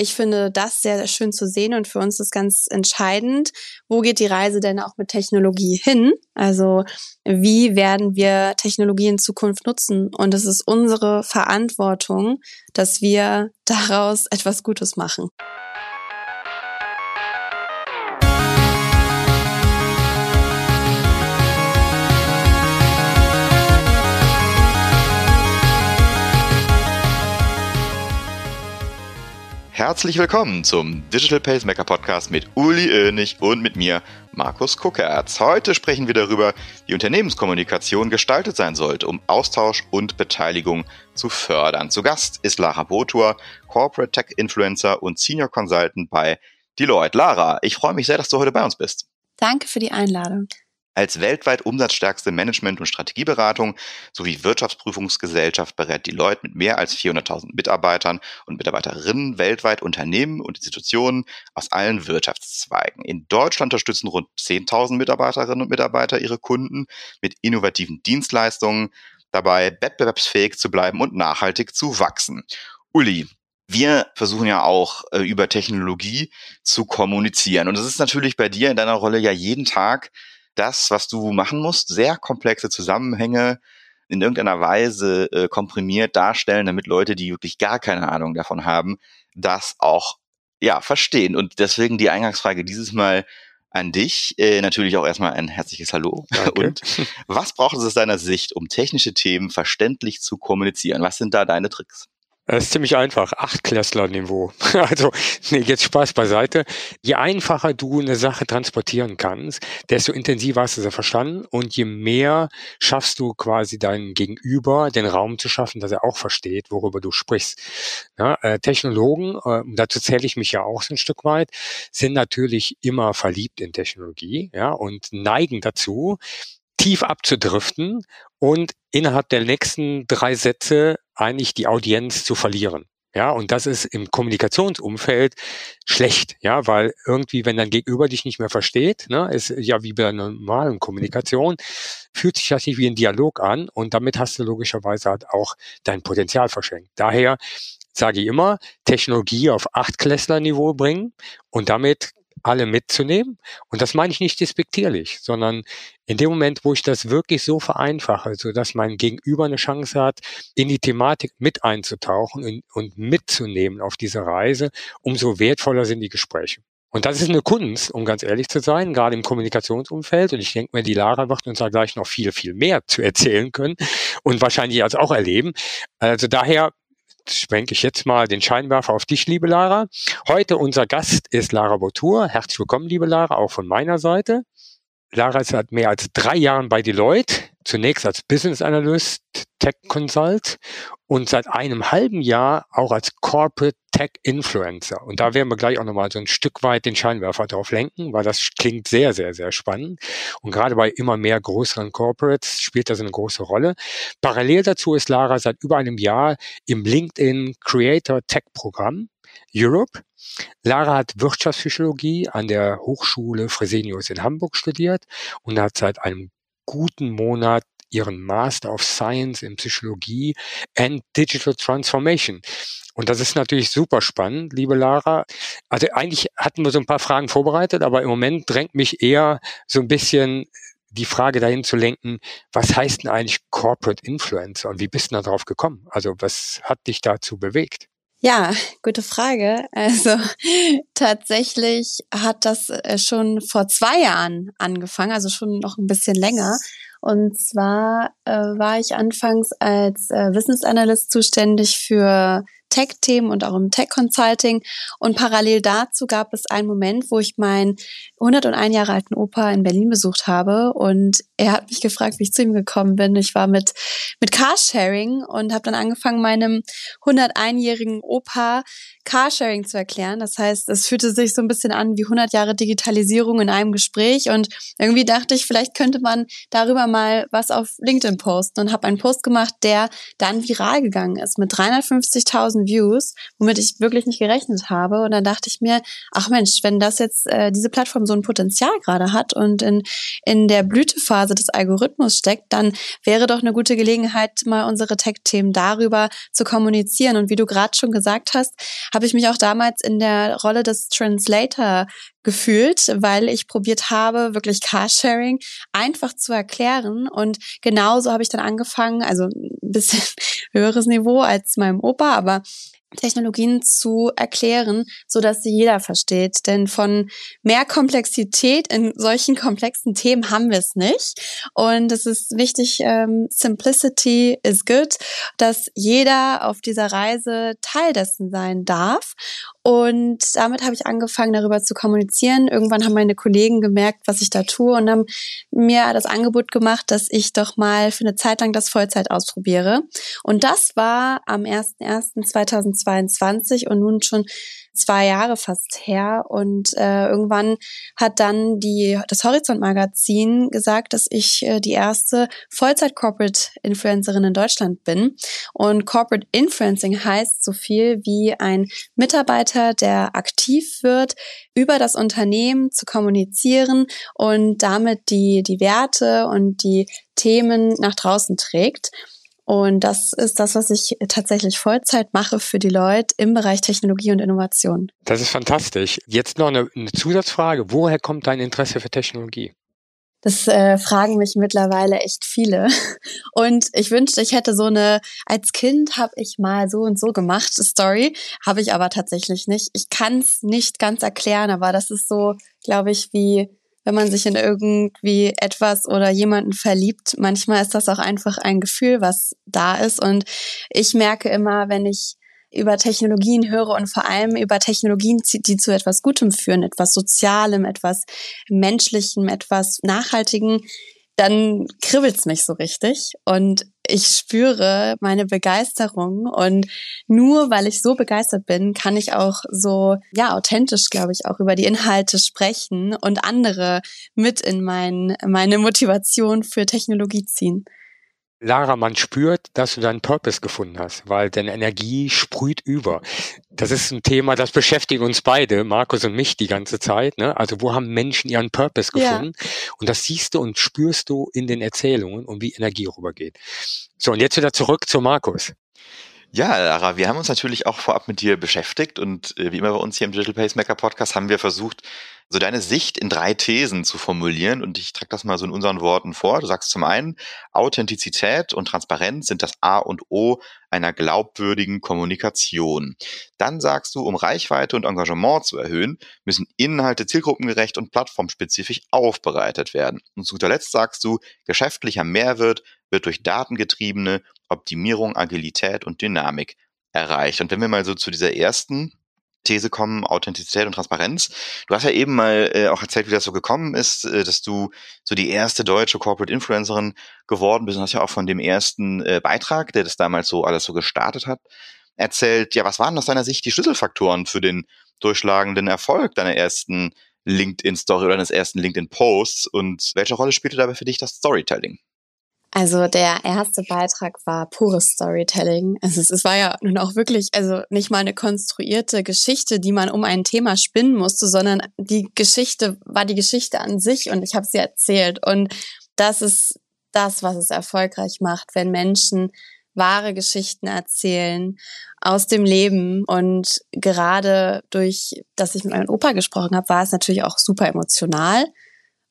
ich finde das sehr, sehr schön zu sehen und für uns ist ganz entscheidend, wo geht die Reise denn auch mit Technologie hin? Also wie werden wir Technologie in Zukunft nutzen? Und es ist unsere Verantwortung, dass wir daraus etwas Gutes machen. Herzlich willkommen zum Digital Pacemaker Podcast mit Uli Oenig und mit mir, Markus Kuckertz. Heute sprechen wir darüber, wie Unternehmenskommunikation gestaltet sein sollte, um Austausch und Beteiligung zu fördern. Zu Gast ist Lara Botur, Corporate Tech Influencer und Senior Consultant bei Deloitte. Lara, ich freue mich sehr, dass du heute bei uns bist. Danke für die Einladung. Als weltweit umsatzstärkste Management- und Strategieberatung sowie Wirtschaftsprüfungsgesellschaft berät Deloitte mit mehr als 400.000 Mitarbeitern und Mitarbeiterinnen weltweit Unternehmen und Institutionen aus allen Wirtschaftszweigen. In Deutschland unterstützen rund 10.000 Mitarbeiterinnen und Mitarbeiter ihre Kunden mit innovativen Dienstleistungen dabei, wettbewerbsfähig zu bleiben und nachhaltig zu wachsen. Uli, wir versuchen ja auch äh, über Technologie zu kommunizieren. Und das ist natürlich bei dir in deiner Rolle ja jeden Tag das, was du machen musst, sehr komplexe Zusammenhänge in irgendeiner Weise äh, komprimiert darstellen, damit Leute, die wirklich gar keine Ahnung davon haben, das auch ja verstehen. Und deswegen die Eingangsfrage dieses Mal an dich. Äh, natürlich auch erstmal ein herzliches Hallo. Danke. Und was braucht es aus deiner Sicht, um technische Themen verständlich zu kommunizieren? Was sind da deine Tricks? Das ist ziemlich einfach. Achtklässler-Niveau. Also, nee, jetzt Spaß beiseite. Je einfacher du eine Sache transportieren kannst, desto intensiver hast du sie verstanden und je mehr schaffst du quasi deinem Gegenüber den Raum zu schaffen, dass er auch versteht, worüber du sprichst. Ja, äh, Technologen, äh, dazu zähle ich mich ja auch so ein Stück weit, sind natürlich immer verliebt in Technologie, ja, und neigen dazu, tief abzudriften und innerhalb der nächsten drei Sätze eigentlich die Audienz zu verlieren. Ja, und das ist im Kommunikationsumfeld schlecht, ja, weil irgendwie, wenn dein Gegenüber dich nicht mehr versteht, ne, ist ja wie bei einer normalen Kommunikation, fühlt sich das nicht wie ein Dialog an und damit hast du logischerweise halt auch dein Potenzial verschenkt. Daher sage ich immer, Technologie auf Achtklässler-Niveau bringen und damit alle mitzunehmen. Und das meine ich nicht despektierlich, sondern in dem Moment, wo ich das wirklich so vereinfache, so dass mein Gegenüber eine Chance hat, in die Thematik mit einzutauchen und, und mitzunehmen auf diese Reise, umso wertvoller sind die Gespräche. Und das ist eine Kunst, um ganz ehrlich zu sein, gerade im Kommunikationsumfeld. Und ich denke mir, die Lara wird uns da gleich noch viel, viel mehr zu erzählen können und wahrscheinlich als auch erleben. Also daher schwenke ich jetzt mal den Scheinwerfer auf dich, liebe Lara. Heute unser Gast ist Lara Botur. Herzlich willkommen, liebe Lara, auch von meiner Seite. Lara ist seit mehr als drei Jahren bei Deloitte, zunächst als Business Analyst, Tech Consult und seit einem halben Jahr auch als Corporate Tech Influencer. Und da werden wir gleich auch nochmal so ein Stück weit den Scheinwerfer drauf lenken, weil das klingt sehr, sehr, sehr spannend. Und gerade bei immer mehr größeren Corporates spielt das eine große Rolle. Parallel dazu ist Lara seit über einem Jahr im LinkedIn Creator Tech Programm Europe. Lara hat Wirtschaftspsychologie an der Hochschule Fresenius in Hamburg studiert und hat seit einem guten Monat ihren Master of Science in Psychologie and Digital Transformation. Und das ist natürlich super spannend, liebe Lara. Also eigentlich hatten wir so ein paar Fragen vorbereitet, aber im Moment drängt mich eher so ein bisschen die Frage dahin zu lenken, was heißt denn eigentlich Corporate Influencer und wie bist du da drauf gekommen? Also was hat dich dazu bewegt? Ja, gute Frage. Also tatsächlich hat das äh, schon vor zwei Jahren angefangen, also schon noch ein bisschen länger. Und zwar äh, war ich anfangs als äh, Wissensanalyst zuständig für Tech-Themen und auch im Tech-Consulting. Und parallel dazu gab es einen Moment, wo ich meinen 101 Jahre alten Opa in Berlin besucht habe und er hat mich gefragt, wie ich zu ihm gekommen bin. Ich war mit, mit Carsharing und habe dann angefangen, meinem 101-jährigen Opa Carsharing zu erklären. Das heißt, es fühlte sich so ein bisschen an wie 100 Jahre Digitalisierung in einem Gespräch und irgendwie dachte ich, vielleicht könnte man darüber mal was auf LinkedIn posten und habe einen Post gemacht, der dann viral gegangen ist mit 350.000 Views, womit ich wirklich nicht gerechnet habe. Und dann dachte ich mir, ach Mensch, wenn das jetzt äh, diese Plattform so ein Potenzial gerade hat und in, in der Blütephase Phase des Algorithmus steckt, dann wäre doch eine gute Gelegenheit, mal unsere Tech-Themen darüber zu kommunizieren. Und wie du gerade schon gesagt hast, habe ich mich auch damals in der Rolle des Translator gefühlt, weil ich probiert habe, wirklich Carsharing einfach zu erklären. Und genauso habe ich dann angefangen, also ein bisschen höheres Niveau als meinem Opa, aber Technologien zu erklären, so dass sie jeder versteht. Denn von mehr Komplexität in solchen komplexen Themen haben wir es nicht. Und es ist wichtig, ähm, Simplicity is good, dass jeder auf dieser Reise Teil dessen sein darf. Und damit habe ich angefangen, darüber zu kommunizieren. Irgendwann haben meine Kollegen gemerkt, was ich da tue und haben mir das Angebot gemacht, dass ich doch mal für eine Zeit lang das Vollzeit ausprobiere. Und das war am 01.01.2022 und nun schon zwei Jahre fast her. Und äh, irgendwann hat dann die, das Horizont-Magazin gesagt, dass ich äh, die erste Vollzeit-Corporate-Influencerin in Deutschland bin. Und Corporate Influencing heißt so viel wie ein Mitarbeiter, der aktiv wird, über das Unternehmen zu kommunizieren und damit die, die Werte und die Themen nach draußen trägt. Und das ist das, was ich tatsächlich Vollzeit mache für die Leute im Bereich Technologie und Innovation. Das ist fantastisch. Jetzt noch eine, eine Zusatzfrage. Woher kommt dein Interesse für Technologie? Das äh, fragen mich mittlerweile echt viele. Und ich wünschte, ich hätte so eine, als Kind habe ich mal so und so gemacht, Story, habe ich aber tatsächlich nicht. Ich kann es nicht ganz erklären, aber das ist so, glaube ich, wie wenn man sich in irgendwie etwas oder jemanden verliebt. Manchmal ist das auch einfach ein Gefühl, was da ist. Und ich merke immer, wenn ich über Technologien höre und vor allem über Technologien, die zu etwas Gutem führen, etwas Sozialem, etwas Menschlichem, etwas Nachhaltigen, dann kribbelt's mich so richtig und ich spüre meine Begeisterung und nur weil ich so begeistert bin, kann ich auch so ja authentisch, glaube ich, auch über die Inhalte sprechen und andere mit in mein, meine Motivation für Technologie ziehen. Lara, man spürt, dass du deinen Purpose gefunden hast, weil deine Energie sprüht über. Das ist ein Thema, das beschäftigt uns beide, Markus und mich, die ganze Zeit. Ne? Also wo haben Menschen ihren Purpose gefunden? Ja. Und das siehst du und spürst du in den Erzählungen und wie Energie rübergeht. So, und jetzt wieder zurück zu Markus. Ja, Lara, wir haben uns natürlich auch vorab mit dir beschäftigt und äh, wie immer bei uns hier im Digital Pacemaker Podcast haben wir versucht, so deine Sicht in drei Thesen zu formulieren und ich trage das mal so in unseren Worten vor. Du sagst zum einen, Authentizität und Transparenz sind das A und O einer glaubwürdigen Kommunikation. Dann sagst du, um Reichweite und Engagement zu erhöhen, müssen Inhalte zielgruppengerecht und plattformspezifisch aufbereitet werden. Und zu guter Letzt sagst du, geschäftlicher Mehrwert wird durch datengetriebene Optimierung, Agilität und Dynamik erreicht. Und wenn wir mal so zu dieser ersten These kommen, Authentizität und Transparenz. Du hast ja eben mal äh, auch erzählt, wie das so gekommen ist, äh, dass du so die erste deutsche Corporate Influencerin geworden bist und hast ja auch von dem ersten äh, Beitrag, der das damals so alles so gestartet hat, erzählt. Ja, was waren aus deiner Sicht die Schlüsselfaktoren für den durchschlagenden Erfolg deiner ersten LinkedIn-Story oder deines ersten LinkedIn-Posts und welche Rolle spielte dabei für dich das Storytelling? Also der erste Beitrag war pures Storytelling. Also es, es, war ja nun auch wirklich, also nicht mal eine konstruierte Geschichte, die man um ein Thema spinnen musste, sondern die Geschichte war die Geschichte an sich und ich habe sie erzählt. Und das ist das, was es erfolgreich macht, wenn Menschen wahre Geschichten erzählen aus dem Leben. Und gerade durch, dass ich mit meinem Opa gesprochen habe, war es natürlich auch super emotional.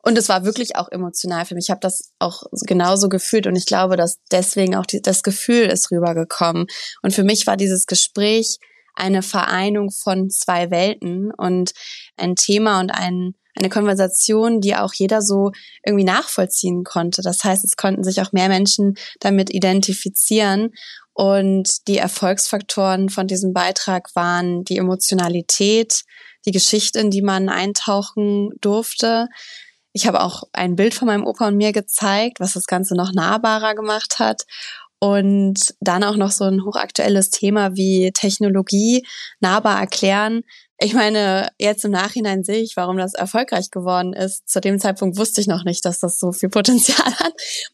Und es war wirklich auch emotional für mich. Ich habe das auch genauso gefühlt und ich glaube, dass deswegen auch die, das Gefühl ist rübergekommen. Und für mich war dieses Gespräch eine Vereinung von zwei Welten und ein Thema und ein, eine Konversation, die auch jeder so irgendwie nachvollziehen konnte. Das heißt, es konnten sich auch mehr Menschen damit identifizieren. Und die Erfolgsfaktoren von diesem Beitrag waren die Emotionalität, die Geschichte, in die man eintauchen durfte, ich habe auch ein Bild von meinem Opa und mir gezeigt, was das Ganze noch nahbarer gemacht hat. Und dann auch noch so ein hochaktuelles Thema wie Technologie nahbar erklären. Ich meine, jetzt im Nachhinein sehe ich, warum das erfolgreich geworden ist. Zu dem Zeitpunkt wusste ich noch nicht, dass das so viel Potenzial hat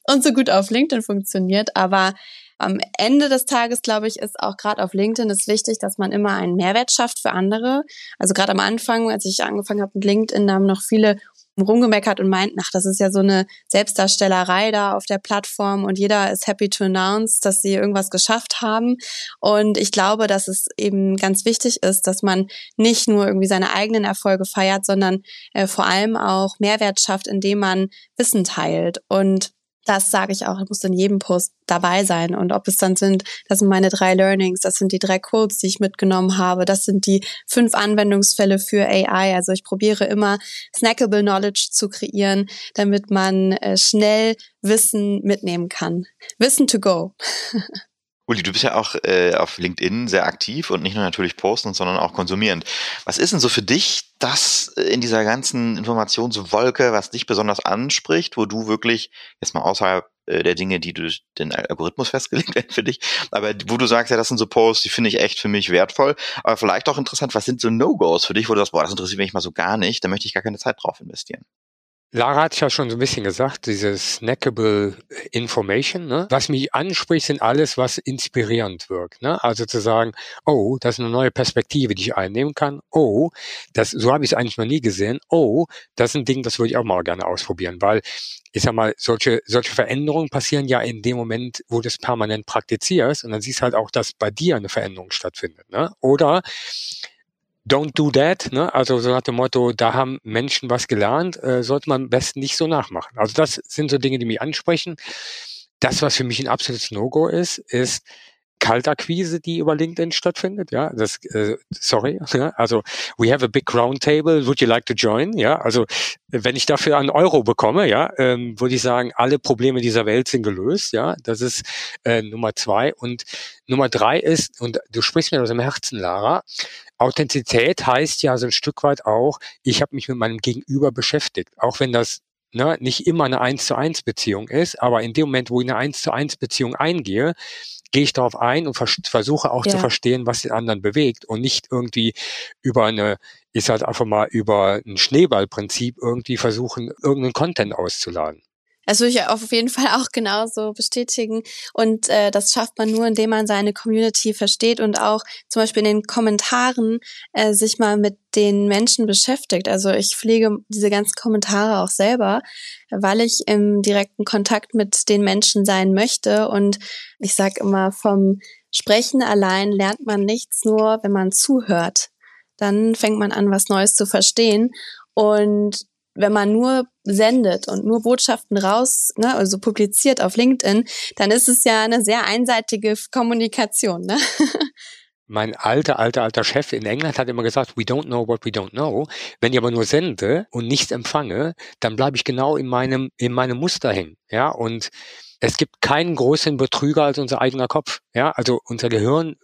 und so gut auf LinkedIn funktioniert. Aber am Ende des Tages, glaube ich, ist auch gerade auf LinkedIn ist wichtig, dass man immer einen Mehrwert schafft für andere. Also gerade am Anfang, als ich angefangen habe mit LinkedIn, haben noch viele rumgemeckert und meinten, ach, das ist ja so eine Selbstdarstellerei da auf der Plattform und jeder ist happy to announce, dass sie irgendwas geschafft haben. Und ich glaube, dass es eben ganz wichtig ist, dass man nicht nur irgendwie seine eigenen Erfolge feiert, sondern äh, vor allem auch Mehrwert schafft, indem man Wissen teilt. Und das sage ich auch, muss in jedem Post dabei sein. Und ob es dann sind, das sind meine drei Learnings, das sind die drei Codes, die ich mitgenommen habe, das sind die fünf Anwendungsfälle für AI. Also ich probiere immer snackable Knowledge zu kreieren, damit man äh, schnell Wissen mitnehmen kann. Wissen to go. Uli, du bist ja auch äh, auf LinkedIn sehr aktiv und nicht nur natürlich postend, sondern auch konsumierend. Was ist denn so für dich das äh, in dieser ganzen Informationswolke, was dich besonders anspricht, wo du wirklich, jetzt mal außerhalb äh, der Dinge, die durch den Algorithmus festgelegt werden für dich, aber wo du sagst, ja, das sind so Posts, die finde ich echt für mich wertvoll, aber vielleicht auch interessant, was sind so No-Gos für dich, wo du sagst, boah, das interessiert mich mal so gar nicht, da möchte ich gar keine Zeit drauf investieren? Lara hat ja schon so ein bisschen gesagt, dieses snackable Information. Ne? Was mich anspricht, sind alles, was inspirierend wirkt. Ne? Also zu sagen, oh, das ist eine neue Perspektive, die ich einnehmen kann. Oh, das, so habe ich es eigentlich noch nie gesehen. Oh, das ist ein Ding, das würde ich auch mal gerne ausprobieren, weil ich sag mal, solche, solche Veränderungen passieren ja in dem Moment, wo du es permanent praktizierst und dann siehst halt auch, dass bei dir eine Veränderung stattfindet. Ne? Oder don't do that, ne? Also so nach dem Motto, da haben Menschen was gelernt, äh, sollte man am besten nicht so nachmachen. Also das sind so Dinge, die mich ansprechen. Das, was für mich ein absolutes No-Go ist, ist Kaltakquise, die über LinkedIn stattfindet. Ja, das, äh, sorry. Ja, also we have a big round table. Would you like to join? Ja, also wenn ich dafür einen Euro bekomme, ja, ähm, würde ich sagen, alle Probleme dieser Welt sind gelöst. Ja, das ist äh, Nummer zwei und Nummer drei ist und du sprichst mir aus dem Herzen, Lara. Authentizität heißt ja so ein Stück weit auch, ich habe mich mit meinem Gegenüber beschäftigt, auch wenn das ne, nicht immer eine eins zu eins Beziehung ist, aber in dem Moment, wo ich eine eins zu eins Beziehung eingehe, gehe ich darauf ein und vers versuche auch ja. zu verstehen, was den anderen bewegt und nicht irgendwie über eine, ich sag einfach mal, über ein Schneeballprinzip irgendwie versuchen, irgendeinen Content auszuladen. Das würde ich auf jeden Fall auch genauso bestätigen. Und äh, das schafft man nur, indem man seine Community versteht und auch zum Beispiel in den Kommentaren äh, sich mal mit den Menschen beschäftigt. Also ich pflege diese ganzen Kommentare auch selber, weil ich im direkten Kontakt mit den Menschen sein möchte. Und ich sage immer, vom Sprechen allein lernt man nichts nur, wenn man zuhört. Dann fängt man an, was Neues zu verstehen. Und wenn man nur sendet und nur Botschaften raus, ne, also publiziert auf LinkedIn, dann ist es ja eine sehr einseitige Kommunikation. Ne? Mein alter, alter, alter Chef in England hat immer gesagt, we don't know what we don't know. Wenn ich aber nur sende und nichts empfange, dann bleibe ich genau in meinem, in meinem Muster hängen. Ja, und es gibt keinen größeren Betrüger als unser eigener Kopf. Ja, also unser Gehirn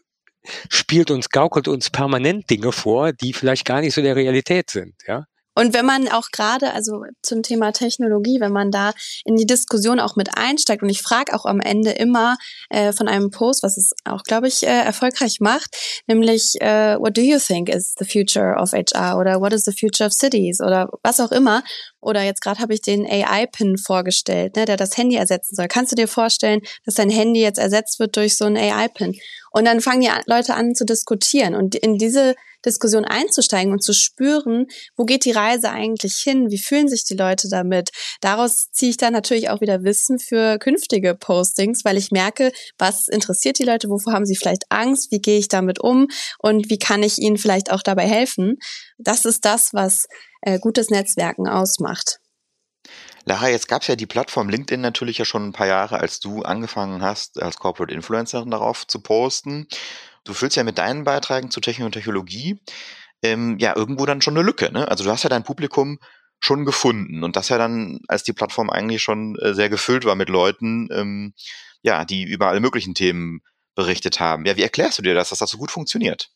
spielt uns, gaukelt uns permanent Dinge vor, die vielleicht gar nicht so der Realität sind. Ja. Und wenn man auch gerade, also zum Thema Technologie, wenn man da in die Diskussion auch mit einsteigt, und ich frage auch am Ende immer äh, von einem Post, was es auch, glaube ich, äh, erfolgreich macht, nämlich, äh, what do you think is the future of HR oder what is the future of cities oder was auch immer. Oder jetzt gerade habe ich den AI-Pin vorgestellt, ne, der das Handy ersetzen soll. Kannst du dir vorstellen, dass dein Handy jetzt ersetzt wird durch so einen AI-Pin? Und dann fangen die Leute an zu diskutieren. Und in diese Diskussion einzusteigen und zu spüren, wo geht die Reise eigentlich hin? Wie fühlen sich die Leute damit? Daraus ziehe ich dann natürlich auch wieder Wissen für künftige Postings, weil ich merke, was interessiert die Leute? Wovor haben sie vielleicht Angst? Wie gehe ich damit um? Und wie kann ich ihnen vielleicht auch dabei helfen? Das ist das, was äh, gutes Netzwerken ausmacht. Lara, jetzt gab es ja die Plattform LinkedIn natürlich ja schon ein paar Jahre, als du angefangen hast, als Corporate Influencerin darauf zu posten. Du füllst ja mit deinen Beiträgen zu Technik und Technologie ähm, ja irgendwo dann schon eine Lücke. Ne? Also du hast ja dein Publikum schon gefunden und das ja dann, als die Plattform eigentlich schon äh, sehr gefüllt war mit Leuten, ähm, ja, die über alle möglichen Themen berichtet haben. Ja, wie erklärst du dir das, dass das so gut funktioniert?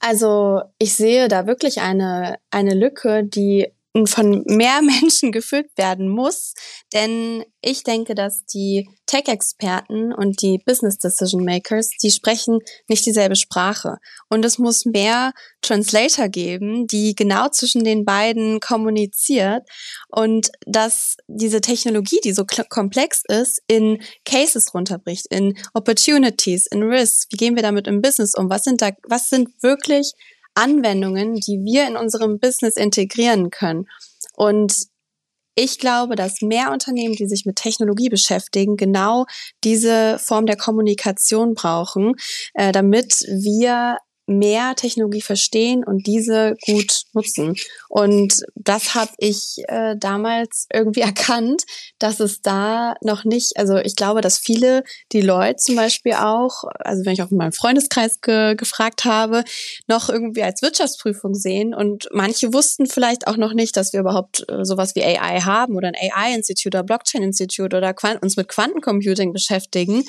Also ich sehe da wirklich eine, eine Lücke, die von mehr Menschen gefüllt werden muss. Denn ich denke, dass die Tech-Experten und die Business Decision Makers, die sprechen nicht dieselbe Sprache. Und es muss mehr Translator geben, die genau zwischen den beiden kommuniziert und dass diese Technologie, die so komplex ist, in Cases runterbricht, in Opportunities, in Risks. Wie gehen wir damit im Business um? Was sind da, was sind wirklich Anwendungen, die wir in unserem Business integrieren können. Und ich glaube, dass mehr Unternehmen, die sich mit Technologie beschäftigen, genau diese Form der Kommunikation brauchen, äh, damit wir mehr Technologie verstehen und diese gut nutzen. Und das habe ich äh, damals irgendwie erkannt, dass es da noch nicht, also ich glaube, dass viele, die Leute zum Beispiel auch, also wenn ich auch in meinem Freundeskreis ge gefragt habe, noch irgendwie als Wirtschaftsprüfung sehen. Und manche wussten vielleicht auch noch nicht, dass wir überhaupt äh, sowas wie AI haben oder ein AI-Institut oder Blockchain-Institut oder uns mit Quantencomputing beschäftigen.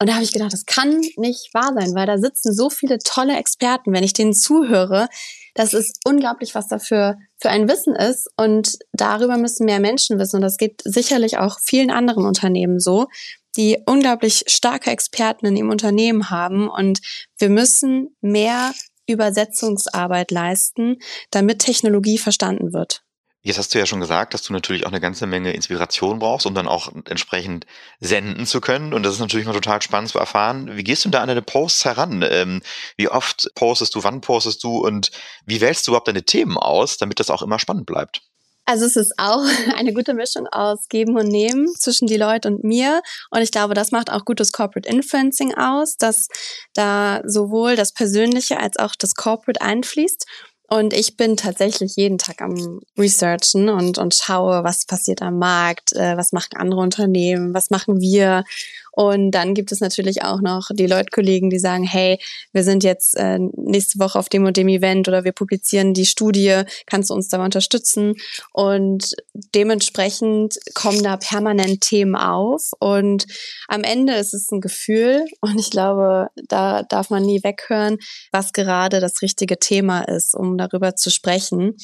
Und da habe ich gedacht, das kann nicht wahr sein, weil da sitzen so viele tolle Experten. Wenn ich denen zuhöre, das ist unglaublich, was dafür für ein Wissen ist. Und darüber müssen mehr Menschen wissen. Und das geht sicherlich auch vielen anderen Unternehmen so, die unglaublich starke Experten in ihrem Unternehmen haben. Und wir müssen mehr Übersetzungsarbeit leisten, damit Technologie verstanden wird. Jetzt hast du ja schon gesagt, dass du natürlich auch eine ganze Menge Inspiration brauchst, um dann auch entsprechend senden zu können. Und das ist natürlich mal total spannend zu erfahren. Wie gehst du da an deine Posts heran? Ähm, wie oft postest du, wann postest du und wie wählst du überhaupt deine Themen aus, damit das auch immer spannend bleibt? Also es ist auch eine gute Mischung aus Geben und Nehmen zwischen die Leute und mir. Und ich glaube, das macht auch gutes Corporate Influencing aus, dass da sowohl das Persönliche als auch das Corporate einfließt. Und ich bin tatsächlich jeden Tag am Researchen und, und schaue, was passiert am Markt, äh, was machen andere Unternehmen, was machen wir. Und dann gibt es natürlich auch noch die Leute-Kollegen, die sagen, hey, wir sind jetzt äh, nächste Woche auf dem und dem Event oder wir publizieren die Studie, kannst du uns da unterstützen? Und dementsprechend kommen da permanent Themen auf. Und am Ende ist es ein Gefühl und ich glaube, da darf man nie weghören, was gerade das richtige Thema ist, um darüber zu sprechen.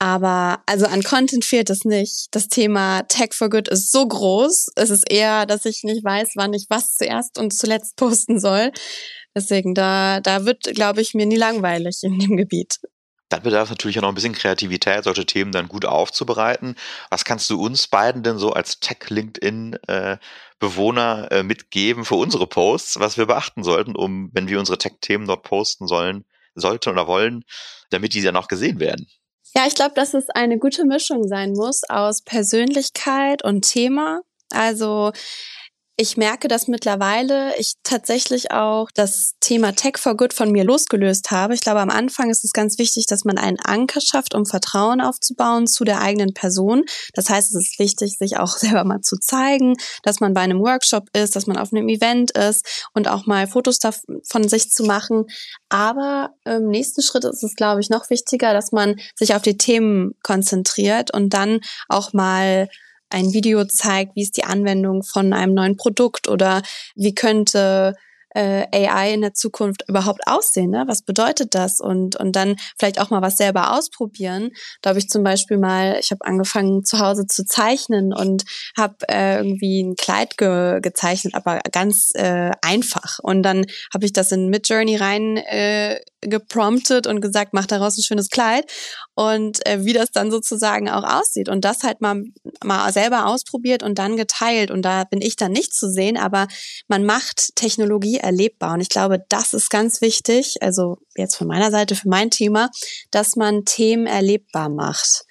Aber also an Content fehlt es nicht. Das Thema Tech for Good ist so groß. Es ist eher, dass ich nicht weiß, wann ich was zuerst und zuletzt posten soll. Deswegen, da, da wird, glaube ich, mir nie langweilig in dem Gebiet. Dann bedarf natürlich auch noch ein bisschen Kreativität, solche Themen dann gut aufzubereiten. Was kannst du uns beiden denn so als Tech-LinkedIn-Bewohner äh, mitgeben für unsere Posts, was wir beachten sollten, um, wenn wir unsere Tech-Themen dort posten sollen, sollten oder wollen, damit die dann auch gesehen werden? Ja, ich glaube, dass es eine gute Mischung sein muss aus Persönlichkeit und Thema. Also ich merke, dass mittlerweile ich tatsächlich auch das Thema Tech for Good von mir losgelöst habe. Ich glaube, am Anfang ist es ganz wichtig, dass man einen Anker schafft, um Vertrauen aufzubauen zu der eigenen Person. Das heißt, es ist wichtig, sich auch selber mal zu zeigen, dass man bei einem Workshop ist, dass man auf einem Event ist und auch mal Fotos von sich zu machen. Aber im nächsten Schritt ist es, glaube ich, noch wichtiger, dass man sich auf die Themen konzentriert und dann auch mal ein Video zeigt, wie ist die Anwendung von einem neuen Produkt oder wie könnte äh, AI in der Zukunft überhaupt aussehen? Ne? Was bedeutet das? Und, und dann vielleicht auch mal was selber ausprobieren. Da habe ich zum Beispiel mal, ich habe angefangen zu Hause zu zeichnen und habe äh, irgendwie ein Kleid ge gezeichnet, aber ganz äh, einfach. Und dann habe ich das in Midjourney rein äh, gepromptet und gesagt, mach daraus ein schönes Kleid. Und äh, wie das dann sozusagen auch aussieht. Und das halt mal mal selber ausprobiert und dann geteilt. Und da bin ich dann nicht zu sehen, aber man macht Technologie erlebbar. Und ich glaube, das ist ganz wichtig, also jetzt von meiner Seite für mein Thema, dass man Themen erlebbar macht.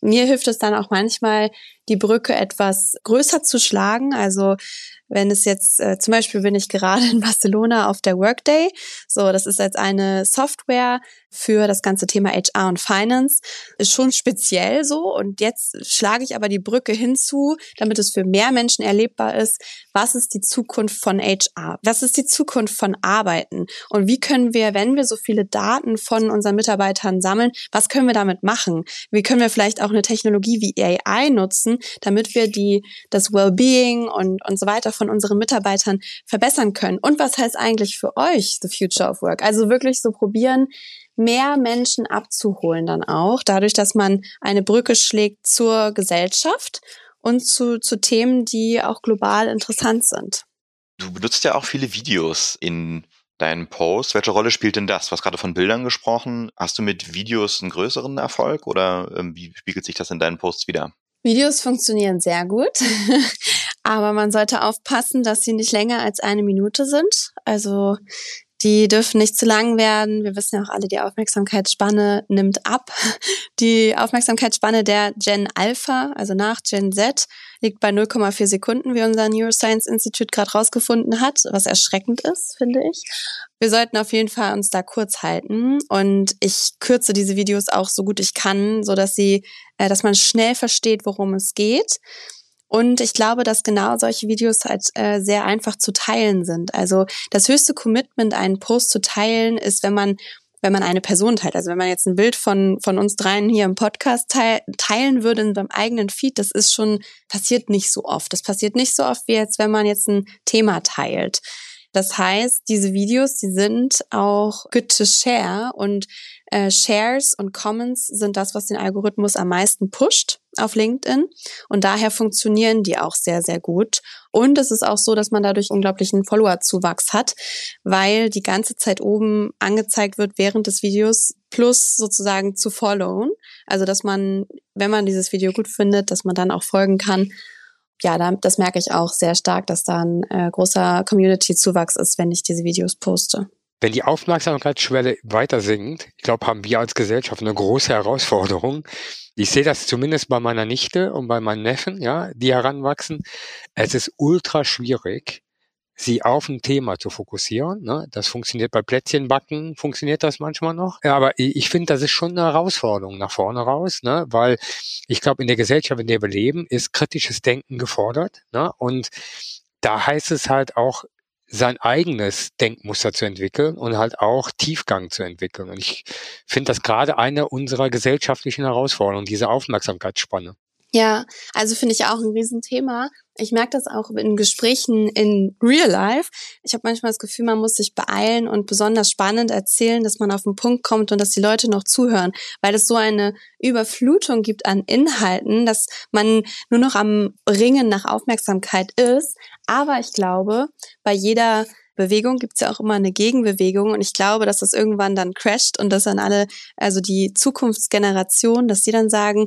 Mir hilft es dann auch manchmal, die Brücke etwas größer zu schlagen, also wenn es jetzt, äh, zum Beispiel bin ich gerade in Barcelona auf der Workday. So, das ist jetzt eine Software für das ganze Thema HR und Finance. Ist schon speziell so. Und jetzt schlage ich aber die Brücke hinzu, damit es für mehr Menschen erlebbar ist. Was ist die Zukunft von HR? Was ist die Zukunft von Arbeiten? Und wie können wir, wenn wir so viele Daten von unseren Mitarbeitern sammeln, was können wir damit machen? Wie können wir vielleicht auch eine Technologie wie AI nutzen, damit wir die, das Wellbeing und, und so weiter von unseren Mitarbeitern verbessern können. Und was heißt eigentlich für euch the future of work? Also wirklich so probieren, mehr Menschen abzuholen dann auch, dadurch, dass man eine Brücke schlägt zur Gesellschaft und zu, zu Themen, die auch global interessant sind. Du benutzt ja auch viele Videos in deinen Posts. Welche Rolle spielt denn das? Du hast gerade von Bildern gesprochen. Hast du mit Videos einen größeren Erfolg oder ähm, wie spiegelt sich das in deinen Posts wieder? Videos funktionieren sehr gut, aber man sollte aufpassen, dass sie nicht länger als eine Minute sind. Also Die dürfen nicht zu lang werden. Wir wissen ja auch alle, die Aufmerksamkeitsspanne nimmt ab. Die Aufmerksamkeitsspanne der Gen Alpha, also nach Gen Z, liegt bei 0,4 Sekunden, wie unser Neuroscience Institute gerade rausgefunden hat, was erschreckend ist, finde ich. Wir sollten auf jeden Fall uns da kurz halten und ich kürze diese Videos auch so gut ich kann, so dass sie, äh, dass man schnell versteht, worum es geht. Und ich glaube, dass genau solche Videos halt äh, sehr einfach zu teilen sind. Also das höchste Commitment, einen Post zu teilen, ist, wenn man wenn man eine Person teilt. Also wenn man jetzt ein Bild von, von uns dreien hier im Podcast teil, teilen würde in beim eigenen Feed, das ist schon, passiert nicht so oft. Das passiert nicht so oft wie jetzt, wenn man jetzt ein Thema teilt. Das heißt, diese Videos, die sind auch good to share und äh, Shares und Comments sind das, was den Algorithmus am meisten pusht auf LinkedIn und daher funktionieren die auch sehr, sehr gut. Und es ist auch so, dass man dadurch unglaublichen Followerzuwachs hat, weil die ganze Zeit oben angezeigt wird während des Videos plus sozusagen zu followen. Also, dass man, wenn man dieses Video gut findet, dass man dann auch folgen kann ja, da, das merke ich auch sehr stark, dass da ein äh, großer Community-Zuwachs ist, wenn ich diese Videos poste. Wenn die Aufmerksamkeitsschwelle weiter sinkt, ich glaube, haben wir als Gesellschaft eine große Herausforderung. Ich sehe das zumindest bei meiner Nichte und bei meinen Neffen, ja, die heranwachsen. Es ist ultra schwierig, sie auf ein Thema zu fokussieren. Ne? Das funktioniert bei Plätzchenbacken, funktioniert das manchmal noch. Ja, aber ich finde, das ist schon eine Herausforderung nach vorne raus, ne? weil ich glaube, in der Gesellschaft, in der wir leben, ist kritisches Denken gefordert. Ne? Und da heißt es halt auch, sein eigenes Denkmuster zu entwickeln und halt auch Tiefgang zu entwickeln. Und ich finde das gerade eine unserer gesellschaftlichen Herausforderungen, diese Aufmerksamkeitsspanne. Ja, also finde ich auch ein Riesenthema. Ich merke das auch in Gesprächen in Real Life. Ich habe manchmal das Gefühl, man muss sich beeilen und besonders spannend erzählen, dass man auf den Punkt kommt und dass die Leute noch zuhören, weil es so eine Überflutung gibt an Inhalten, dass man nur noch am Ringen nach Aufmerksamkeit ist. Aber ich glaube, bei jeder Bewegung gibt's ja auch immer eine Gegenbewegung und ich glaube, dass das irgendwann dann crasht und dass dann alle, also die Zukunftsgeneration, dass die dann sagen,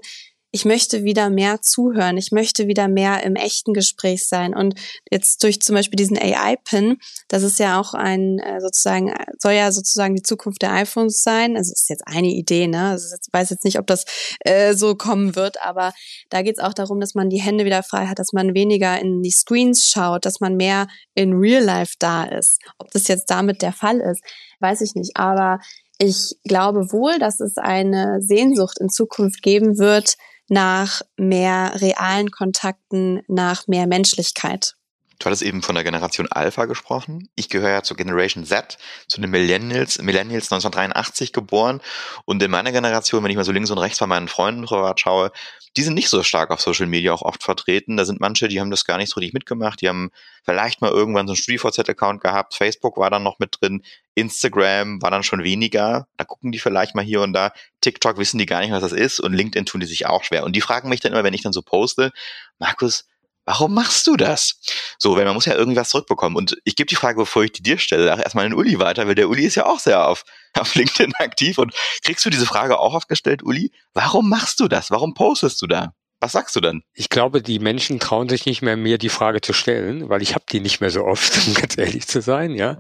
ich möchte wieder mehr zuhören, ich möchte wieder mehr im echten Gespräch sein. Und jetzt durch zum Beispiel diesen AI-Pin, das ist ja auch ein äh, sozusagen, soll ja sozusagen die Zukunft der iPhones sein. Also ist jetzt eine Idee, ne? Also ich weiß jetzt nicht, ob das äh, so kommen wird, aber da geht es auch darum, dass man die Hände wieder frei hat, dass man weniger in die Screens schaut, dass man mehr in Real Life da ist. Ob das jetzt damit der Fall ist, weiß ich nicht. Aber ich glaube wohl, dass es eine Sehnsucht in Zukunft geben wird, nach mehr realen Kontakten, nach mehr Menschlichkeit. Du hattest eben von der Generation Alpha gesprochen. Ich gehöre ja zur Generation Z, zu den Millennials, Millennials 1983 geboren. Und in meiner Generation, wenn ich mal so links und rechts bei meinen Freunden privat schaue, die sind nicht so stark auf Social Media auch oft vertreten. Da sind manche, die haben das gar nicht so richtig mitgemacht. Die haben vielleicht mal irgendwann so einen StudiVZ-Account gehabt. Facebook war dann noch mit drin. Instagram war dann schon weniger. Da gucken die vielleicht mal hier und da. TikTok wissen die gar nicht, was das ist. Und LinkedIn tun die sich auch schwer. Und die fragen mich dann immer, wenn ich dann so poste, Markus, warum machst du das? So, weil man muss ja irgendwas zurückbekommen. Und ich gebe die Frage, bevor ich die dir stelle, erstmal den Uli weiter, weil der Uli ist ja auch sehr auf, auf LinkedIn aktiv. Und kriegst du diese Frage auch oft gestellt, Uli? Warum machst du das? Warum postest du da? Was sagst du dann? Ich glaube, die Menschen trauen sich nicht mehr, mir die Frage zu stellen, weil ich habe die nicht mehr so oft, um ganz ehrlich zu sein. Ja,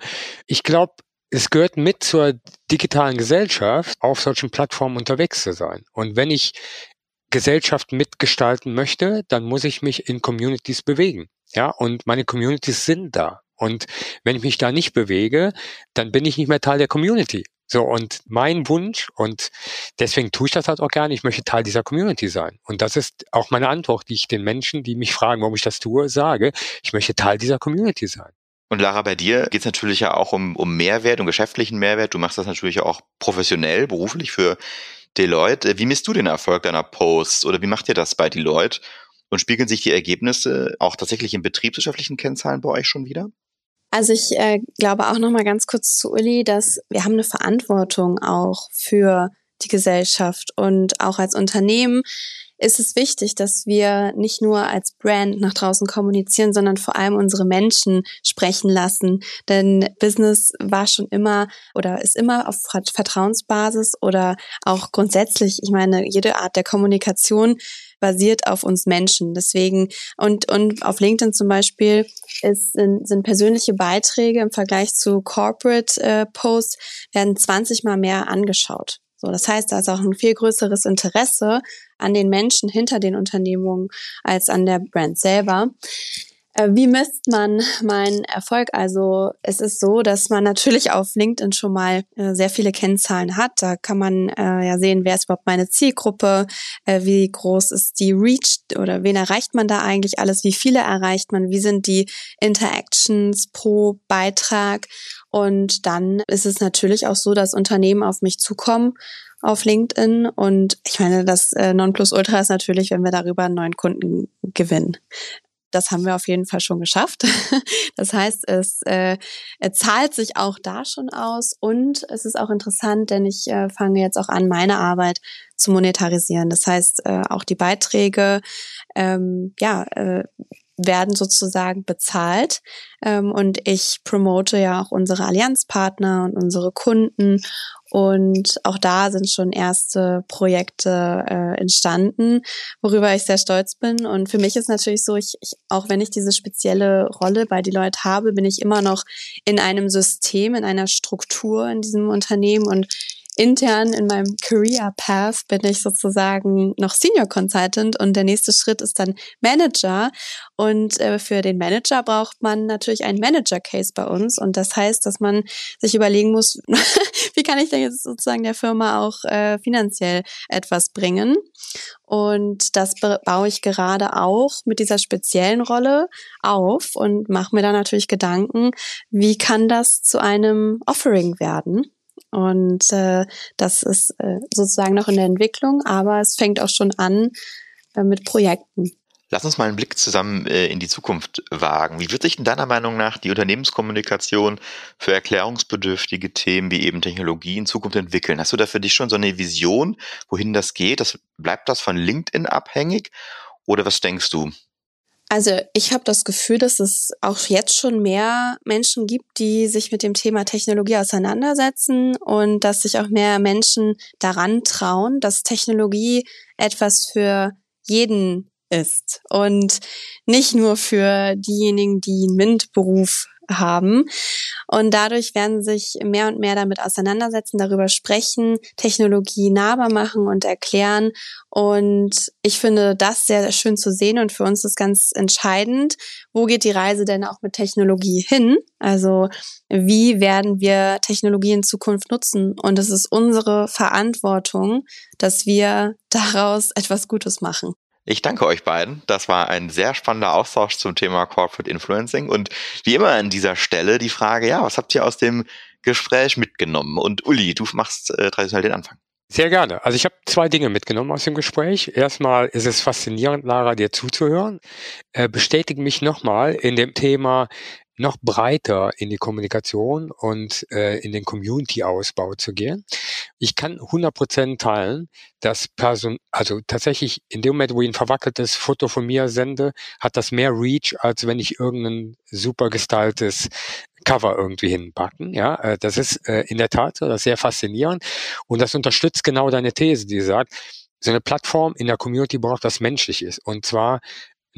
Ich glaube, es gehört mit zur digitalen Gesellschaft, auf solchen Plattformen unterwegs zu sein. Und wenn ich Gesellschaft mitgestalten möchte, dann muss ich mich in Communities bewegen. Ja, und meine Communities sind da. Und wenn ich mich da nicht bewege, dann bin ich nicht mehr Teil der Community. So, und mein Wunsch, und deswegen tue ich das halt auch gerne, ich möchte Teil dieser Community sein. Und das ist auch meine Antwort, die ich den Menschen, die mich fragen, warum ich das tue, sage, ich möchte Teil dieser Community sein. Und Lara, bei dir geht es natürlich ja auch um, um Mehrwert, um geschäftlichen Mehrwert. Du machst das natürlich auch professionell, beruflich für Deloitte. Wie misst du den Erfolg deiner Posts oder wie macht ihr das bei Deloitte? Und spiegeln sich die Ergebnisse auch tatsächlich in betriebswirtschaftlichen Kennzahlen bei euch schon wieder? Also ich äh, glaube auch noch mal ganz kurz zu Uli, dass wir haben eine Verantwortung auch für die Gesellschaft und auch als Unternehmen ist es wichtig, dass wir nicht nur als Brand nach draußen kommunizieren, sondern vor allem unsere Menschen sprechen lassen. Denn Business war schon immer oder ist immer auf Vertrauensbasis oder auch grundsätzlich, ich meine, jede Art der Kommunikation basiert auf uns Menschen. Deswegen, und, und auf LinkedIn zum Beispiel ist, sind, sind persönliche Beiträge im Vergleich zu Corporate äh, Posts werden 20 mal mehr angeschaut. So, das heißt, da ist auch ein viel größeres Interesse an den Menschen hinter den Unternehmungen als an der Brand selber. Äh, wie misst man meinen Erfolg? Also es ist so, dass man natürlich auf LinkedIn schon mal äh, sehr viele Kennzahlen hat. Da kann man äh, ja sehen, wer ist überhaupt meine Zielgruppe, wie groß ist die Reach oder wen erreicht man da eigentlich alles, wie viele erreicht man, wie sind die Interactions pro Beitrag. Und dann ist es natürlich auch so, dass Unternehmen auf mich zukommen auf LinkedIn. Und ich meine, das Nonplusultra ist natürlich, wenn wir darüber einen neuen Kunden gewinnen. Das haben wir auf jeden Fall schon geschafft. Das heißt, es, äh, zahlt sich auch da schon aus und es ist auch interessant, denn ich äh, fange jetzt auch an, meine Arbeit zu monetarisieren. Das heißt, äh, auch die Beiträge, ähm, ja, äh, werden sozusagen bezahlt. Ähm, und ich promote ja auch unsere Allianzpartner und unsere Kunden und auch da sind schon erste Projekte äh, entstanden, worüber ich sehr stolz bin. Und für mich ist natürlich so, ich, ich, auch wenn ich diese spezielle Rolle bei Deloitte habe, bin ich immer noch in einem System, in einer Struktur in diesem Unternehmen und intern in meinem Career Path bin ich sozusagen noch Senior Consultant und der nächste Schritt ist dann Manager. Und äh, für den Manager braucht man natürlich einen Manager Case bei uns. Und das heißt, dass man sich überlegen muss, wie kann ich denn jetzt sozusagen der Firma auch äh, finanziell etwas bringen? Und das baue ich gerade auch mit dieser speziellen Rolle auf und mache mir da natürlich Gedanken, wie kann das zu einem Offering werden? Und äh, das ist äh, sozusagen noch in der Entwicklung, aber es fängt auch schon an äh, mit Projekten. Lass uns mal einen Blick zusammen äh, in die Zukunft wagen. Wie wird sich denn deiner Meinung nach die Unternehmenskommunikation für erklärungsbedürftige Themen wie eben Technologie in Zukunft entwickeln? Hast du da für dich schon so eine Vision, wohin das geht? Das, bleibt das von LinkedIn abhängig? Oder was denkst du? Also ich habe das Gefühl, dass es auch jetzt schon mehr Menschen gibt, die sich mit dem Thema Technologie auseinandersetzen und dass sich auch mehr Menschen daran trauen, dass Technologie etwas für jeden ist und nicht nur für diejenigen, die einen MINT-Beruf haben. Und dadurch werden sich mehr und mehr damit auseinandersetzen, darüber sprechen, Technologie nahbar machen und erklären. Und ich finde das sehr, schön zu sehen. Und für uns ist ganz entscheidend, wo geht die Reise denn auch mit Technologie hin? Also wie werden wir Technologie in Zukunft nutzen? Und es ist unsere Verantwortung, dass wir daraus etwas Gutes machen. Ich danke euch beiden. Das war ein sehr spannender Austausch zum Thema Corporate Influencing. Und wie immer an dieser Stelle die Frage, ja, was habt ihr aus dem Gespräch mitgenommen? Und Uli, du machst äh, traditionell den Anfang. Sehr gerne. Also ich habe zwei Dinge mitgenommen aus dem Gespräch. Erstmal ist es faszinierend, Lara, dir zuzuhören. Äh, bestätigt mich nochmal in dem Thema, noch breiter in die Kommunikation und äh, in den Community-Ausbau zu gehen. Ich kann 100% teilen, dass Person, also tatsächlich in dem Moment, wo ich ein verwackeltes Foto von mir sende, hat das mehr Reach, als wenn ich irgendein super gestyltes Cover irgendwie hinpacken. Ja, äh, das ist äh, in der Tat so, das ist sehr faszinierend und das unterstützt genau deine These, die sagt, so eine Plattform in der Community braucht, was menschlich ist. Und zwar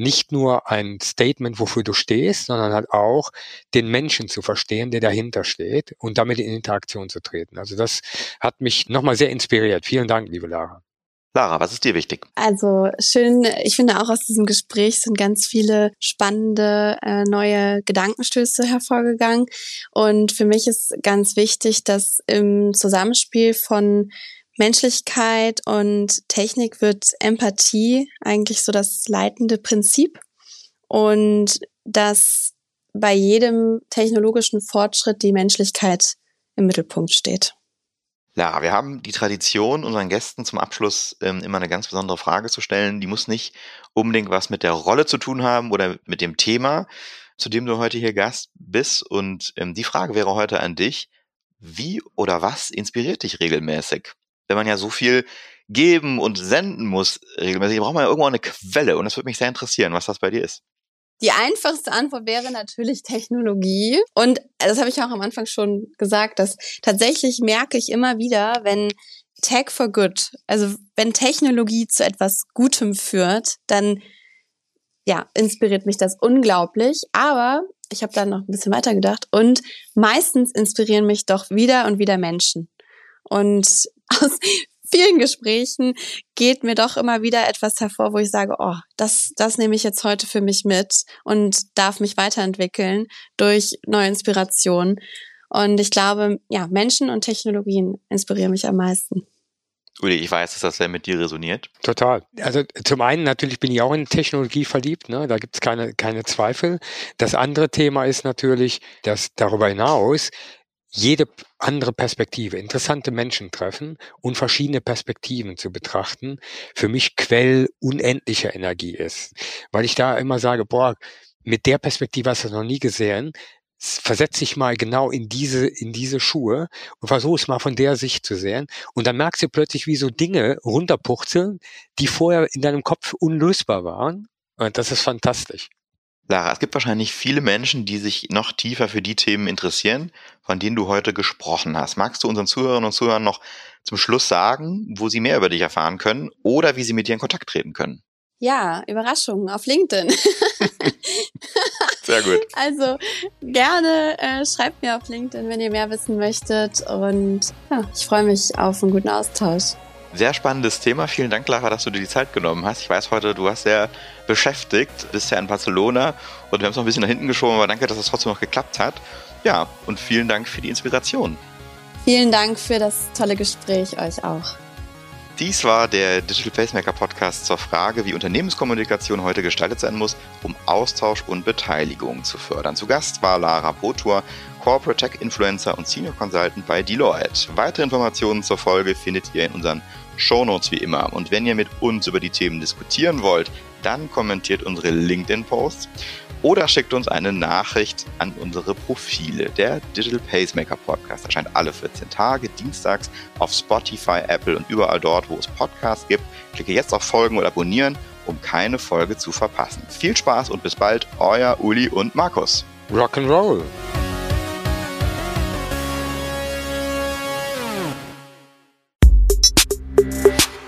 nicht nur ein Statement, wofür du stehst, sondern halt auch den Menschen zu verstehen, der dahinter steht und damit in Interaktion zu treten. Also das hat mich nochmal sehr inspiriert. Vielen Dank, liebe Lara. Lara, was ist dir wichtig? Also schön, ich finde auch aus diesem Gespräch sind ganz viele spannende äh, neue Gedankenstöße hervorgegangen. Und für mich ist ganz wichtig, dass im Zusammenspiel von Menschlichkeit und Technik wird Empathie eigentlich so das leitende Prinzip und dass bei jedem technologischen Fortschritt die Menschlichkeit im Mittelpunkt steht. Ja, wir haben die Tradition, unseren Gästen zum Abschluss ähm, immer eine ganz besondere Frage zu stellen. Die muss nicht unbedingt was mit der Rolle zu tun haben oder mit dem Thema, zu dem du heute hier Gast bist. Und ähm, die Frage wäre heute an dich, wie oder was inspiriert dich regelmäßig? Wenn man ja so viel geben und senden muss regelmäßig, braucht man ja irgendwo eine Quelle. Und das würde mich sehr interessieren, was das bei dir ist. Die einfachste Antwort wäre natürlich Technologie. Und das habe ich auch am Anfang schon gesagt, dass tatsächlich merke ich immer wieder, wenn Tech for Good, also wenn Technologie zu etwas Gutem führt, dann ja, inspiriert mich das unglaublich. Aber ich habe dann noch ein bisschen weiter gedacht und meistens inspirieren mich doch wieder und wieder Menschen. Und aus vielen Gesprächen geht mir doch immer wieder etwas hervor, wo ich sage, oh, das, das nehme ich jetzt heute für mich mit und darf mich weiterentwickeln durch neue Inspirationen. Und ich glaube, ja, Menschen und Technologien inspirieren mich am meisten. Uli, ich weiß, dass das sehr mit dir resoniert. Total. Also zum einen natürlich bin ich auch in Technologie verliebt, ne? da gibt es keine, keine Zweifel. Das andere Thema ist natürlich, dass darüber hinaus jede andere Perspektive, interessante Menschen treffen und verschiedene Perspektiven zu betrachten, für mich Quell unendlicher Energie ist. Weil ich da immer sage, boah, mit der Perspektive hast du noch nie gesehen, versetz dich mal genau in diese, in diese Schuhe und versuch es mal von der Sicht zu sehen. Und dann merkst du plötzlich, wie so Dinge runterpuchzeln, die vorher in deinem Kopf unlösbar waren. Und das ist fantastisch. Lara, es gibt wahrscheinlich viele Menschen, die sich noch tiefer für die Themen interessieren, von denen du heute gesprochen hast. Magst du unseren Zuhörerinnen und Zuhörern noch zum Schluss sagen, wo sie mehr über dich erfahren können oder wie sie mit dir in Kontakt treten können? Ja, Überraschung auf LinkedIn. Sehr gut. Also gerne äh, schreibt mir auf LinkedIn, wenn ihr mehr wissen möchtet. Und ja, ich freue mich auf einen guten Austausch. Sehr spannendes Thema. Vielen Dank, Lara, dass du dir die Zeit genommen hast. Ich weiß heute, du warst sehr beschäftigt, bist ja in Barcelona und wir haben es noch ein bisschen nach hinten geschoben, aber danke, dass es trotzdem noch geklappt hat. Ja, und vielen Dank für die Inspiration. Vielen Dank für das tolle Gespräch euch auch. Dies war der Digital Pacemaker Podcast zur Frage, wie Unternehmenskommunikation heute gestaltet sein muss, um Austausch und Beteiligung zu fördern. Zu Gast war Lara Potur, Corporate Tech Influencer und Senior Consultant bei Deloitte. Weitere Informationen zur Folge findet ihr in unseren Shownotes wie immer. Und wenn ihr mit uns über die Themen diskutieren wollt, dann kommentiert unsere LinkedIn-Posts oder schickt uns eine Nachricht an unsere Profile. Der Digital Pacemaker Podcast erscheint alle 14 Tage, dienstags auf Spotify, Apple und überall dort, wo es Podcasts gibt. Klicke jetzt auf Folgen oder Abonnieren, um keine Folge zu verpassen. Viel Spaß und bis bald, euer Uli und Markus. Rock'n'Roll.